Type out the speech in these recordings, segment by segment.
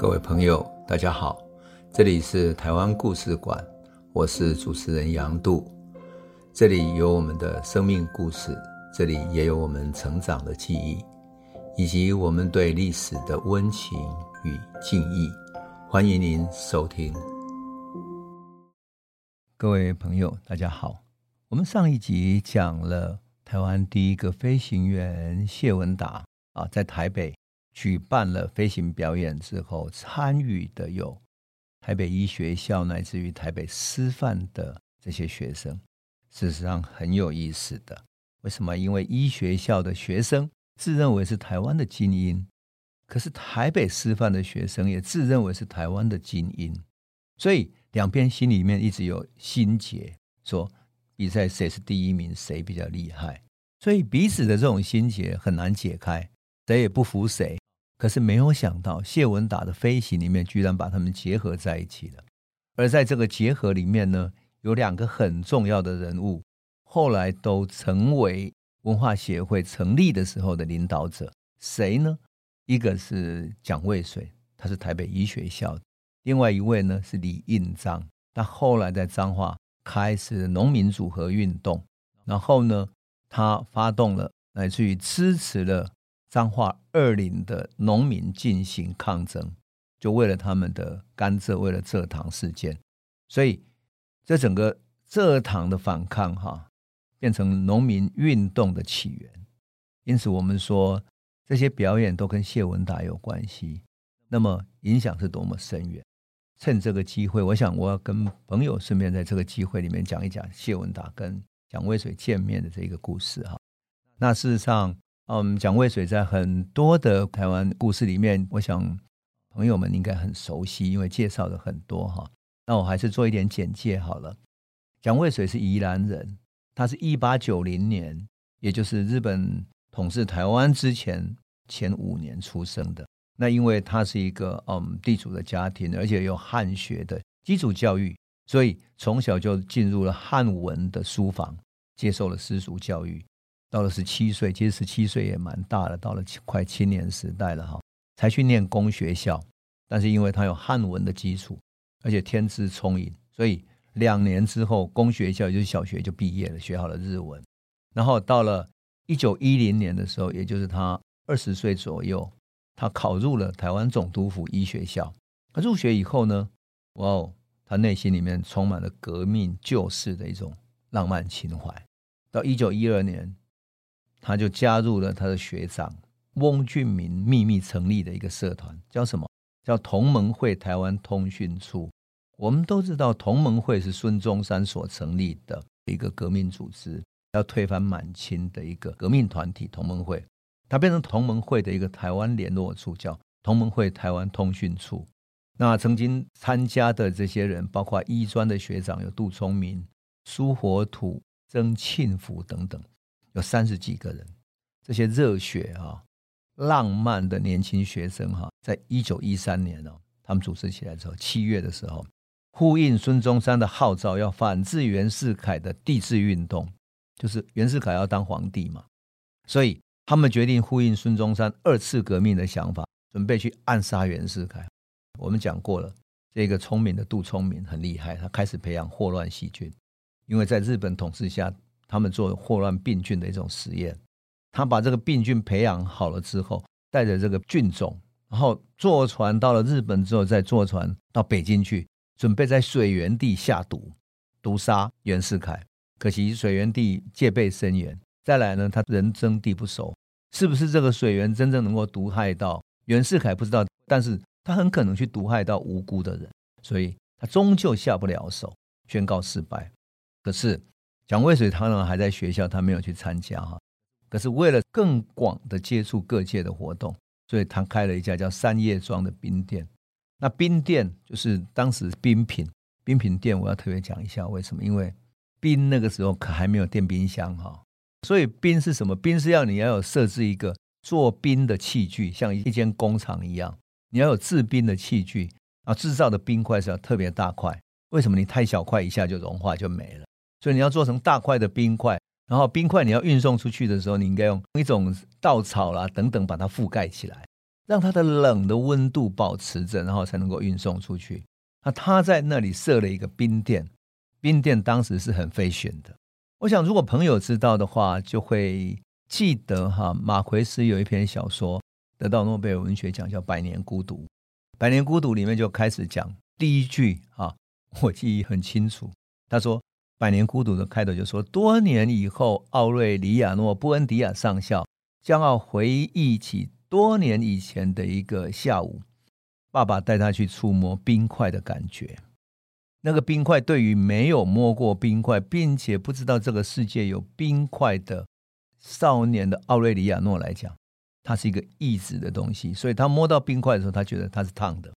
各位朋友，大家好，这里是台湾故事馆，我是主持人杨度，这里有我们的生命故事，这里也有我们成长的记忆，以及我们对历史的温情与敬意。欢迎您收听。各位朋友，大家好，我们上一集讲了台湾第一个飞行员谢文达啊，在台北。举办了飞行表演之后，参与的有台北医学校乃至于台北师范的这些学生，事实上很有意思的。为什么？因为医学校的学生自认为是台湾的精英，可是台北师范的学生也自认为是台湾的精英，所以两边心里面一直有心结，说比赛谁是第一名，谁比较厉害，所以彼此的这种心结很难解开，谁也不服谁。可是没有想到，谢文达的飞行里面居然把他们结合在一起了。而在这个结合里面呢，有两个很重要的人物，后来都成为文化协会成立的时候的领导者。谁呢？一个是蒋渭水，他是台北医学校的；另外一位呢是李应章，他后来在彰化开始农民组合运动，然后呢，他发动了，乃至于支持了。彰化二林的农民进行抗争，就为了他们的甘蔗，为了蔗糖事件，所以这整个蔗糖的反抗，哈，变成农民运动的起源。因此，我们说这些表演都跟谢文达有关系，那么影响是多么深远。趁这个机会，我想我要跟朋友顺便在这个机会里面讲一讲谢文达跟蒋渭水见面的这个故事，哈。那事实上。嗯，蒋渭水在很多的台湾故事里面，我想朋友们应该很熟悉，因为介绍的很多哈。那我还是做一点简介好了。蒋渭水是宜兰人，他是一八九零年，也就是日本统治台湾之前前五年出生的。那因为他是一个嗯地主的家庭，而且有汉学的基础教育，所以从小就进入了汉文的书房，接受了私塾教育。到了十七岁，其实十七岁也蛮大了，到了快青年时代了哈，才去念公学校。但是因为他有汉文的基础，而且天资聪颖，所以两年之后，公学校也就是小学就毕业了，学好了日文。然后到了一九一零年的时候，也就是他二十岁左右，他考入了台湾总督府医学校。他入学以后呢，哇哦，他内心里面充满了革命救世的一种浪漫情怀。到一九一二年。他就加入了他的学长翁俊明秘密成立的一个社团，叫什么？叫同盟会台湾通讯处。我们都知道，同盟会是孙中山所成立的一个革命组织，要推翻满清的一个革命团体。同盟会，它变成同盟会的一个台湾联络处，叫同盟会台湾通讯处。那曾经参加的这些人，包括医专的学长有杜聪明、苏活土、曾庆福等等。有三十几个人，这些热血啊、浪漫的年轻学生哈，在一九一三年哦，他们组织起来之后，七月的时候，呼应孙中山的号召，要反制袁世凯的帝制运动，就是袁世凯要当皇帝嘛，所以他们决定呼应孙中山二次革命的想法，准备去暗杀袁世凯。我们讲过了，这个聪明的杜聪明很厉害，他开始培养霍乱细菌，因为在日本统治下。他们做霍乱病菌的一种实验，他把这个病菌培养好了之后，带着这个菌种，然后坐船到了日本之后，再坐船到北京去，准备在水源地下毒，毒杀袁世凯。可惜水源地戒备森严，再来呢，他人生地不熟，是不是这个水源真正能够毒害到袁世凯不知道，但是他很可能去毒害到无辜的人，所以他终究下不了手，宣告失败。可是。蒋渭水当然还在学校，他没有去参加哈。可是为了更广的接触各界的活动，所以他开了一家叫三叶庄的冰店。那冰店就是当时冰品，冰品店我要特别讲一下为什么？因为冰那个时候可还没有电冰箱哈，所以冰是什么？冰是要你要有设置一个做冰的器具，像一间工厂一样，你要有制冰的器具啊，制造的冰块是要特别大块。为什么？你太小块一下就融化就没了。所以你要做成大块的冰块，然后冰块你要运送出去的时候，你应该用一种稻草啦等等把它覆盖起来。让它的冷的温度保持着，然后才能够运送出去。那他在那里设了一个冰店，冰店当时是很费选的。我想，如果朋友知道的话，就会记得哈，马奎斯有一篇小说得到诺贝尔文学奖，叫《百年孤独》。《百年孤独》里面就开始讲第一句啊，我记忆很清楚。他说，《百年孤独》的开头就说：多年以后，奥瑞里亚诺·布恩迪亚上校将要回忆起多年以前的一个下午，爸爸带他去触摸冰块的感觉。那个冰块对于没有摸过冰块，并且不知道这个世界有冰块的少年的奥瑞里亚诺来讲，它是一个异质的东西。所以他摸到冰块的时候，他觉得它是烫的，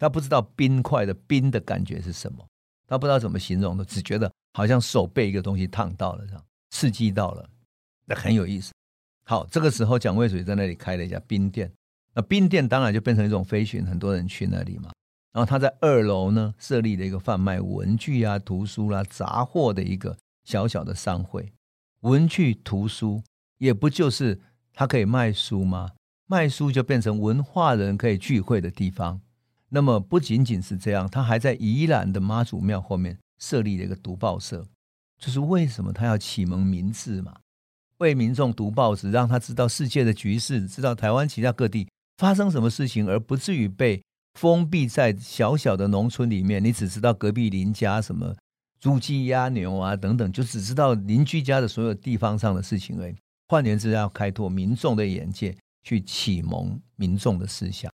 他不知道冰块的冰的感觉是什么，他不知道怎么形容的，只觉得好像手被一个东西烫到了，这样刺激到了，那很有意思。好，这个时候蒋渭水在那里开了一家冰店，那冰店当然就变成一种飞行，很多人去那里嘛。然后他在二楼呢，设立了一个贩卖文具啊、图书啦、啊、杂货的一个小小的商会。文具、图书也不就是他可以卖书吗？卖书就变成文化人可以聚会的地方。那么不仅仅是这样，他还在宜兰的妈祖庙后面设立了一个读报社。就是为什么他要启蒙民智嘛？为民众读报纸，让他知道世界的局势，知道台湾其他各地发生什么事情，而不至于被。封闭在小小的农村里面，你只知道隔壁邻家什么猪鸡鸭牛啊等等，就只知道邻居家的所有地方上的事情而已。换言之，要开拓民众的眼界，去启蒙民众的思想。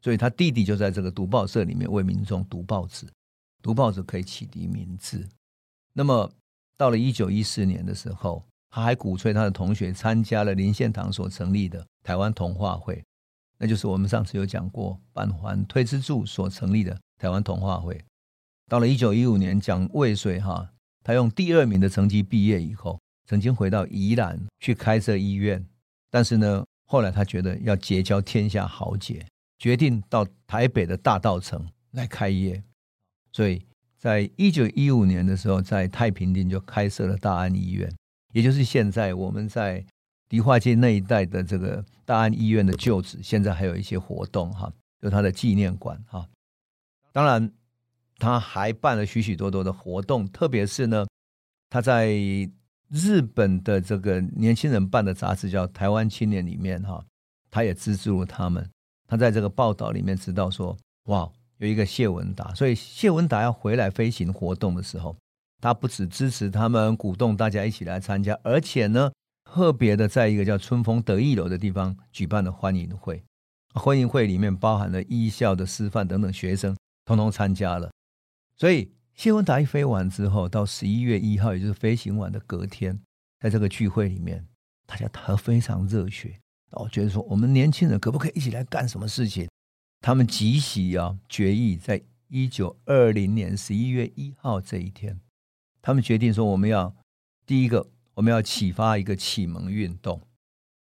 所以他弟弟就在这个读报社里面为民众读报纸，读报纸可以启迪民智。那么到了一九一四年的时候，他还鼓吹他的同学参加了林献堂所成立的台湾童话会。那就是我们上次有讲过，板环推之助所成立的台湾童话会。到了一九一五年，蒋渭水哈，他用第二名的成绩毕业以后，曾经回到宜兰去开设医院，但是呢，后来他觉得要结交天下豪杰，决定到台北的大稻城来开业。所以在一九一五年的时候，在太平町就开设了大安医院，也就是现在我们在。迪化街那一带的这个大安医院的旧址，现在还有一些活动哈，有他的纪念馆哈。当然，他还办了许许多多的活动，特别是呢，他在日本的这个年轻人办的杂志叫《台湾青年》里面哈，他也资助了他们。他在这个报道里面知道说，哇，有一个谢文达，所以谢文达要回来飞行活动的时候，他不只支持他们，鼓动大家一起来参加，而且呢。特别的，在一个叫春风得意楼的地方举办了欢迎会，欢迎会里面包含了医校的师范等等学生，通通参加了。所以谢文达一飞完之后，到十一月一号，也就是飞行完的隔天，在这个聚会里面，大家他非常热血，哦，觉得说我们年轻人可不可以一起来干什么事情？他们集体啊决议，在一九二零年十一月一号这一天，他们决定说我们要第一个。我们要启发一个启蒙运动，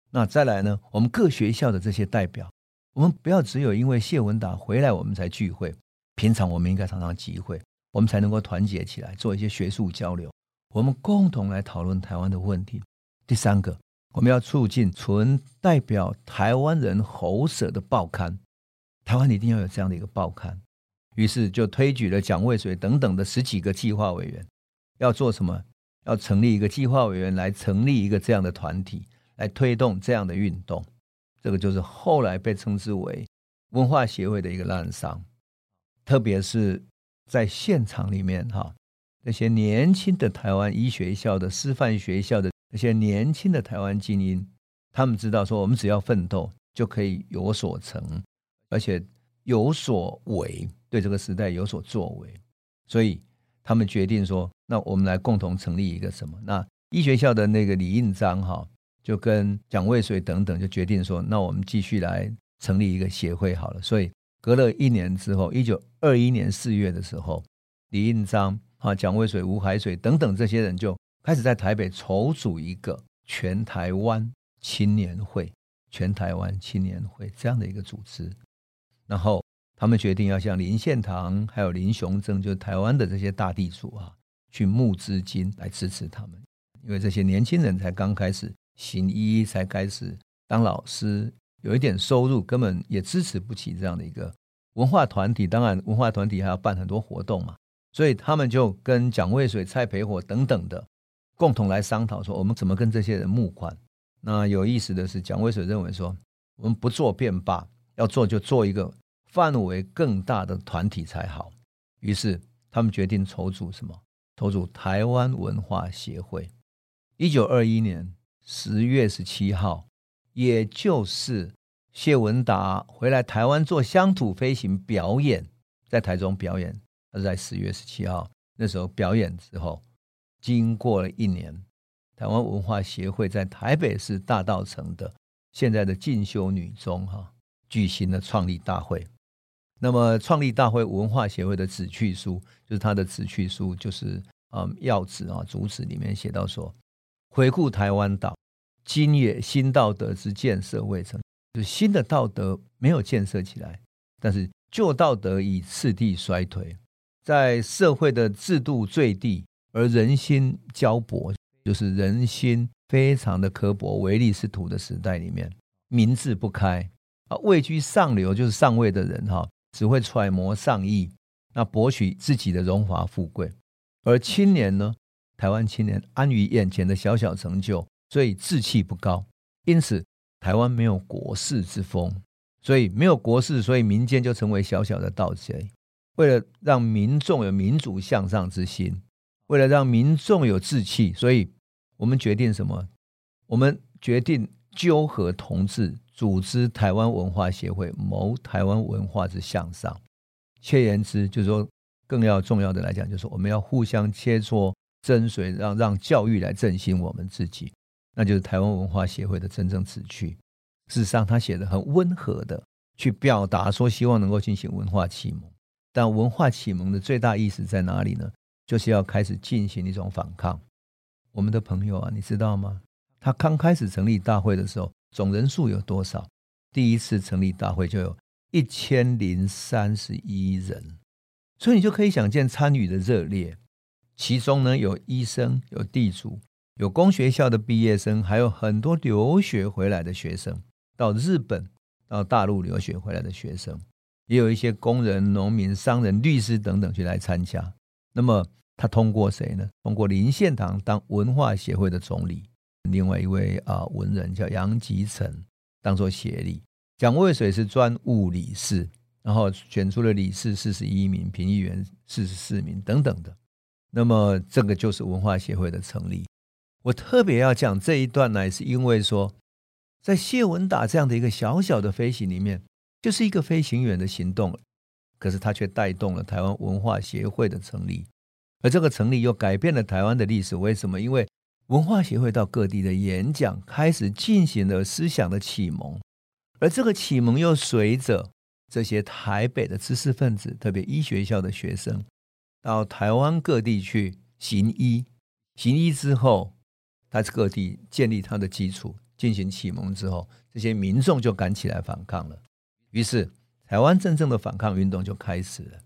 那再来呢？我们各学校的这些代表，我们不要只有因为谢文达回来我们才聚会，平常我们应该常常集会，我们才能够团结起来做一些学术交流，我们共同来讨论台湾的问题。第三个，我们要促进纯代表台湾人喉舌的报刊，台湾一定要有这样的一个报刊。于是就推举了蒋渭水等等的十几个计划委员，要做什么？要成立一个计划委员来成立一个这样的团体，来推动这样的运动，这个就是后来被称之为文化协会的一个滥觴。特别是在现场里面，哈，那些年轻的台湾医学校的师范学校的那些年轻的台湾精英，他们知道说，我们只要奋斗就可以有所成，而且有所为，对这个时代有所作为，所以。他们决定说：“那我们来共同成立一个什么？”那医学校的那个李应章哈，就跟蒋渭水等等就决定说：“那我们继续来成立一个协会好了。”所以隔了一年之后，一九二一年四月的时候，李应章啊、蒋渭水、吴海水等等这些人就开始在台北筹组一个全台湾青年会、全台湾青年会这样的一个组织，然后。他们决定要向林献堂还有林雄正，就是台湾的这些大地主啊，去募资金来支持他们，因为这些年轻人才刚开始行医，才开始当老师，有一点收入，根本也支持不起这样的一个文化团体。当然，文化团体还要办很多活动嘛，所以他们就跟蒋渭水、蔡培火等等的共同来商讨，说我们怎么跟这些人募款。那有意思的是，蒋渭水认为说，我们不做便罢，要做就做一个范围更大的团体才好。于是他们决定筹组什么？筹组台湾文化协会。一九二一年十月十七号，也就是谢文达回来台湾做乡土飞行表演，在台中表演。他是在十月十七号那时候表演之后，经过了一年，台湾文化协会在台北市大道城的现在的进修女中哈举行了创立大会。那么创立大会文化协会的旨趣书，就是他的旨趣书，就是嗯要旨啊主旨里面写到说。回顾台湾岛，今也新道德之建设未成，就是新的道德没有建设起来，但是旧道德已次第衰退，在社会的制度最低而人心胶薄，就是人心非常的刻薄、唯利是图的时代里面，民智不开啊，位居上流就是上位的人哈，只会揣摩上意，那博取自己的荣华富贵，而青年呢？台湾青年安于眼前的小小成就，所以志气不高。因此，台湾没有国士之风，所以没有国士，所以民间就成为小小的盗贼。为了让民众有民主向上之心，为了让民众有志气，所以我们决定什么？我们决定纠合同志，组织台湾文化协会，谋台湾文化之向上。切言之，就是说，更要重要的来讲，就是我们要互相切磋。跟随让让教育来振兴我们自己，那就是台湾文化协会的真正旨趣。事实上，他写的很温和的去表达说，希望能够进行文化启蒙。但文化启蒙的最大意思在哪里呢？就是要开始进行一种反抗。我们的朋友啊，你知道吗？他刚开始成立大会的时候，总人数有多少？第一次成立大会就有一千零三十一人，所以你就可以想见参与的热烈。其中呢，有医生，有地主，有公学校的毕业生，还有很多留学回来的学生，到日本、到大陆留学回来的学生，也有一些工人、农民、商人、律师等等去来参加。那么他通过谁呢？通过林献堂当文化协会的总理，另外一位啊文人叫杨吉成当做协理，蒋渭水是专务理事，然后选出了理事四十一名，评议员四十四名等等的。那么，这个就是文化协会的成立。我特别要讲这一段呢，是因为说，在谢文达这样的一个小小的飞行里面，就是一个飞行员的行动，可是他却带动了台湾文化协会的成立，而这个成立又改变了台湾的历史。为什么？因为文化协会到各地的演讲，开始进行了思想的启蒙，而这个启蒙又随着这些台北的知识分子，特别医学校的学生。到台湾各地去行医，行医之后，他各地建立他的基础，进行启蒙之后，这些民众就敢起来反抗了。于是，台湾真正的反抗运动就开始了。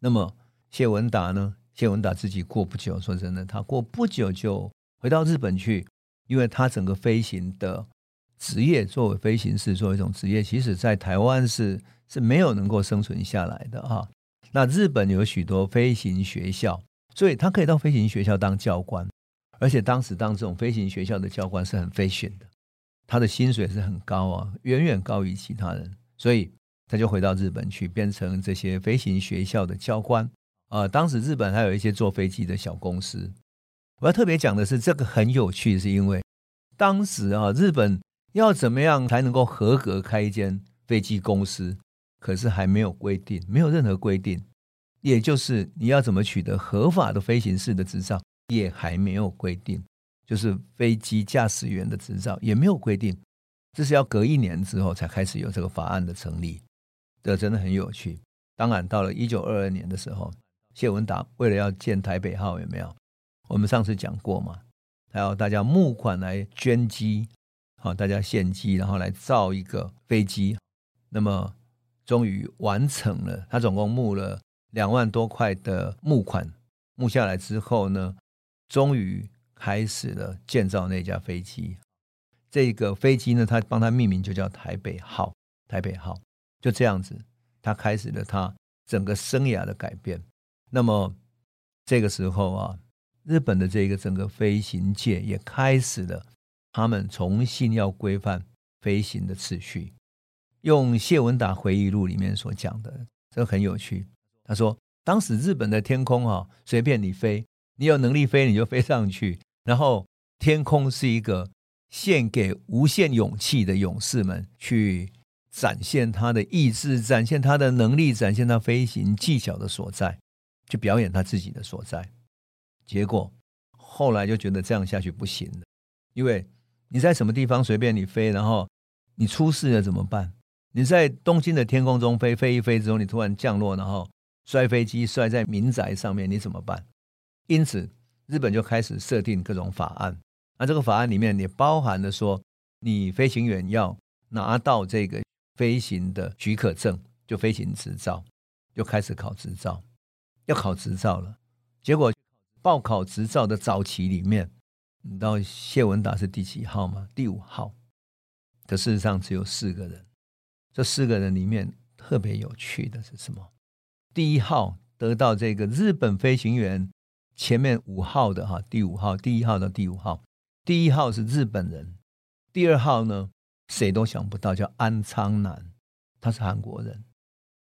那么，谢文达呢？谢文达自己过不久，说真的，他过不久就回到日本去，因为他整个飞行的职业，作为飞行士，作为一种职业，其实在台湾是是没有能够生存下来的哈。那日本有许多飞行学校，所以他可以到飞行学校当教官，而且当时当这种飞行学校的教官是很 fashion 的，他的薪水是很高啊，远远高于其他人，所以他就回到日本去，变成这些飞行学校的教官、呃。当时日本还有一些坐飞机的小公司，我要特别讲的是，这个很有趣，是因为当时啊，日本要怎么样才能够合格开一间飞机公司？可是还没有规定，没有任何规定，也就是你要怎么取得合法的飞行士的执照，也还没有规定，就是飞机驾驶员的执照也没有规定，这是要隔一年之后才开始有这个法案的成立，这真的很有趣。当然，到了一九二二年的时候，谢文达为了要建台北号，有没有？我们上次讲过嘛，还要大家募款来捐机，好，大家献机，然后来造一个飞机，那么。终于完成了，他总共募了两万多块的募款，募下来之后呢，终于开始了建造那架飞机。这个飞机呢，他帮他命名就叫台北号。台北号就这样子，他开始了他整个生涯的改变。那么这个时候啊，日本的这个整个飞行界也开始了，他们重新要规范飞行的次序。用谢文达回忆录里面所讲的，这很有趣。他说，当时日本的天空啊，随便你飞，你有能力飞你就飞上去，然后天空是一个献给无限勇气的勇士们去。展现他的意志，展现他的能力，展现他飞行技巧的所在，去表演他自己的所在。结果后来就觉得这样下去不行了，因为你在什么地方随便你飞，然后你出事了怎么办？你在东京的天空中飞，飞一飞之后，你突然降落，然后摔飞机摔在民宅上面，你怎么办？因此，日本就开始设定各种法案。那这个法案里面也包含了说，你飞行员要拿到这个。飞行的许可证，就飞行执照，就开始考执照，要考执照了。结果报考执照的早期里面，你知道谢文达是第几号吗？第五号。可事实上只有四个人。这四个人里面特别有趣的是什么？第一号得到这个日本飞行员前面五号的哈，第五号，第一号到第五号，第一号是日本人，第二号呢？谁都想不到，叫安昌男，他是韩国人。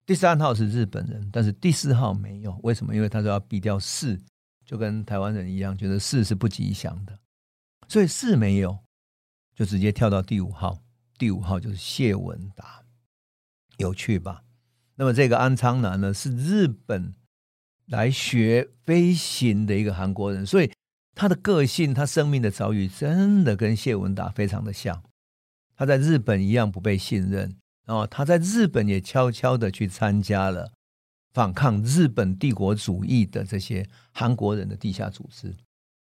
第三号是日本人，但是第四号没有。为什么？因为他说要避掉四，就跟台湾人一样，觉得四是不吉祥的，所以四没有，就直接跳到第五号。第五号就是谢文达，有趣吧？那么这个安昌男呢，是日本来学飞行的一个韩国人，所以他的个性、他生命的遭遇，真的跟谢文达非常的像。他在日本一样不被信任，然后他在日本也悄悄的去参加了反抗日本帝国主义的这些韩国人的地下组织，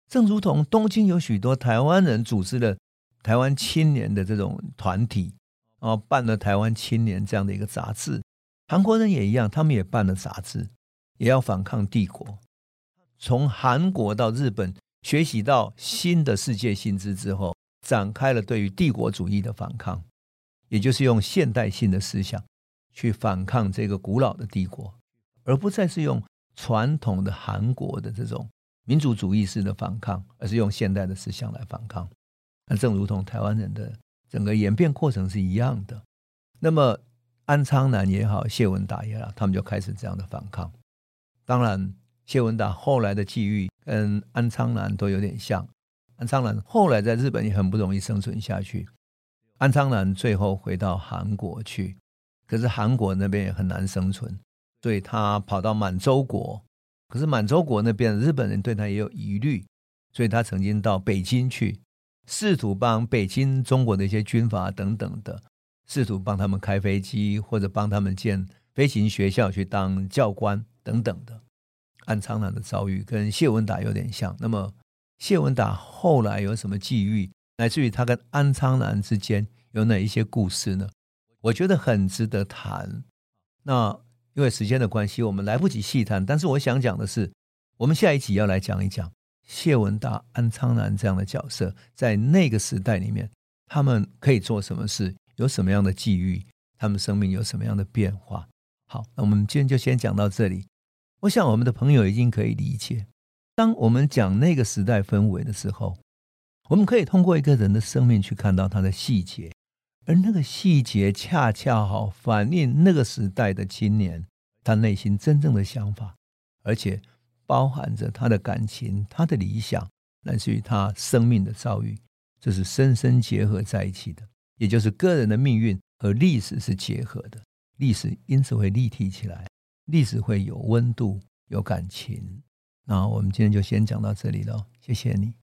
正如同东京有许多台湾人组织了台湾青年的这种团体，然后办了台湾青年这样的一个杂志，韩国人也一样，他们也办了杂志，也要反抗帝国。从韩国到日本学习到新的世界性质之后。展开了对于帝国主义的反抗，也就是用现代性的思想去反抗这个古老的帝国，而不再是用传统的韩国的这种民族主义式的反抗，而是用现代的思想来反抗。那正如同台湾人的整个演变过程是一样的。那么安昌南也好，谢文达也好，他们就开始这样的反抗。当然，谢文达后来的际遇跟安昌南都有点像。安昌南后来在日本也很不容易生存下去。安昌南最后回到韩国去，可是韩国那边也很难生存，所以他跑到满洲国。可是满洲国那边日本人对他也有疑虑，所以他曾经到北京去，试图帮北京中国的一些军阀等等的，试图帮他们开飞机或者帮他们建飞行学校去当教官等等的。安昌南的遭遇跟谢文达有点像，那么。谢文达后来有什么际遇，乃至于他跟安昌南之间有哪一些故事呢？我觉得很值得谈。那因为时间的关系，我们来不及细谈。但是我想讲的是，我们下一集要来讲一讲谢文达、安昌南这样的角色，在那个时代里面，他们可以做什么事，有什么样的际遇，他们生命有什么样的变化。好，那我们今天就先讲到这里。我想我们的朋友已经可以理解。当我们讲那个时代氛围的时候，我们可以通过一个人的生命去看到他的细节，而那个细节恰恰好反映那个时代的青年他内心真正的想法，而且包含着他的感情、他的理想，来自于他生命的遭遇，这是深深结合在一起的。也就是个人的命运和历史是结合的，历史因此会立体起来，历史会有温度、有感情。那我们今天就先讲到这里了，谢谢你。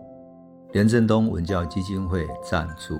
连振东文教基金会赞助。